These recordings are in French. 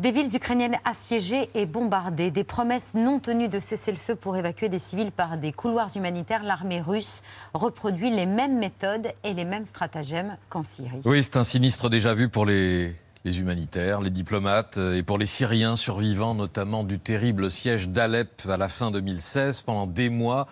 Des villes ukrainiennes assiégées et bombardées, des promesses non tenues de cesser le feu pour évacuer des civils par des couloirs humanitaires. L'armée russe reproduit les mêmes méthodes et les mêmes stratagèmes qu'en Syrie. Oui, c'est un sinistre déjà vu pour les, les humanitaires, les diplomates euh, et pour les Syriens survivants, notamment du terrible siège d'Alep à la fin 2016. Pendant des mois,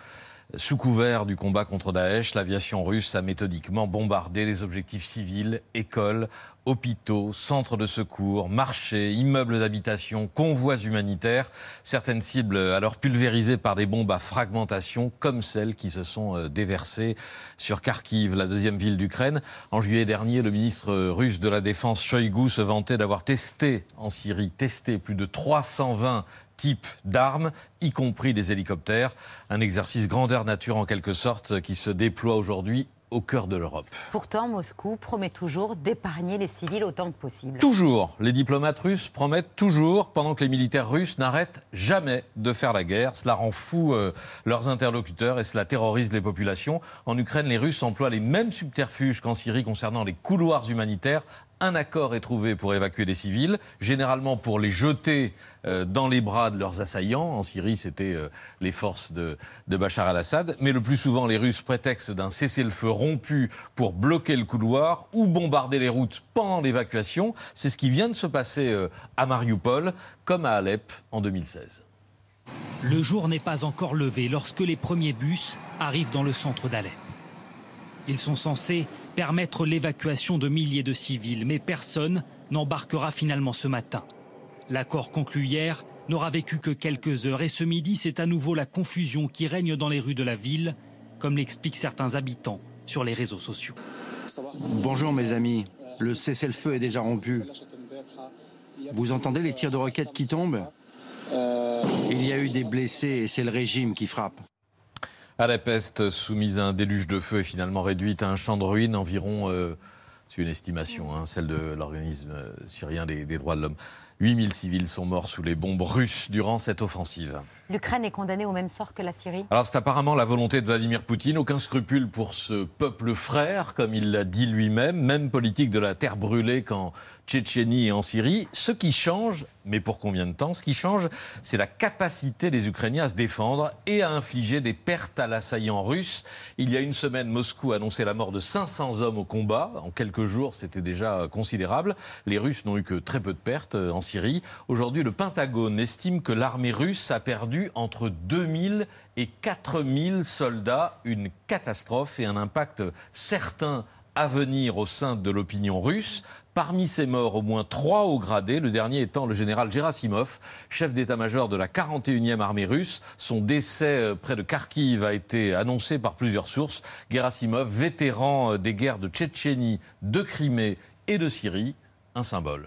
sous couvert du combat contre Daesh, l'aviation russe a méthodiquement bombardé les objectifs civils, écoles, hôpitaux, centres de secours, marchés, immeubles d'habitation, convois humanitaires. Certaines cibles alors pulvérisées par des bombes à fragmentation, comme celles qui se sont euh, déversées sur Kharkiv, la deuxième ville d'Ukraine. En juillet dernier, le ministre russe de la Défense, Shoigu, se vantait d'avoir testé en Syrie, testé plus de 320 types d'armes, y compris des hélicoptères. Un exercice grandeur nature en quelque sorte qui se déploie aujourd'hui au cœur de l'Europe. Pourtant, Moscou promet toujours d'épargner les civils autant que possible. Toujours. Les diplomates russes promettent toujours, pendant que les militaires russes n'arrêtent jamais de faire la guerre. Cela rend fou euh, leurs interlocuteurs et cela terrorise les populations. En Ukraine, les Russes emploient les mêmes subterfuges qu'en Syrie concernant les couloirs humanitaires un accord est trouvé pour évacuer des civils, généralement pour les jeter euh, dans les bras de leurs assaillants. En Syrie, c'était euh, les forces de, Bachar al-Assad. Mais le plus souvent, les Russes prétextent d'un cessez-le-feu rompu pour bloquer le couloir ou bombarder les routes pendant l'évacuation. C'est ce qui vient de se passer euh, à Mariupol, comme à Alep en 2016. Le jour n'est pas encore levé lorsque les premiers bus arrivent dans le centre d'Alep. Ils sont censés permettre l'évacuation de milliers de civils, mais personne n'embarquera finalement ce matin. L'accord conclu hier n'aura vécu que quelques heures et ce midi, c'est à nouveau la confusion qui règne dans les rues de la ville, comme l'expliquent certains habitants sur les réseaux sociaux. Bonjour mes amis, le cessez-le-feu est déjà rompu. Vous entendez les tirs de roquettes qui tombent? Il y a eu des blessés et c'est le régime qui frappe. À la peste, soumise à un déluge de feu, et finalement réduite à un champ de ruines, environ, euh, c'est une estimation, hein, celle de l'organisme euh, syrien des, des droits de l'homme. 8000 civils sont morts sous les bombes russes durant cette offensive. L'Ukraine est condamnée au même sort que la Syrie Alors c'est apparemment la volonté de Vladimir Poutine, aucun scrupule pour ce peuple frère, comme il l'a dit lui-même, même politique de la terre brûlée qu'en Tchétchénie et en Syrie. Ce qui change, mais pour combien de temps Ce qui change, c'est la capacité des Ukrainiens à se défendre et à infliger des pertes à l'assaillant russe. Il y a une semaine, Moscou a annoncé la mort de 500 hommes au combat. En quelques jours, c'était déjà considérable. Les Russes n'ont eu que très peu de pertes en Syrie. Aujourd'hui, le Pentagone estime que l'armée russe a perdu entre 2000 et 4000 soldats. Une catastrophe et un impact certain à venir au sein de l'opinion russe. Parmi ces morts, au moins trois hauts gradés, le dernier étant le général Gerasimov, chef d'état-major de la 41e armée russe. Son décès euh, près de Kharkiv a été annoncé par plusieurs sources. Gerasimov, vétéran euh, des guerres de Tchétchénie, de Crimée et de Syrie, un symbole.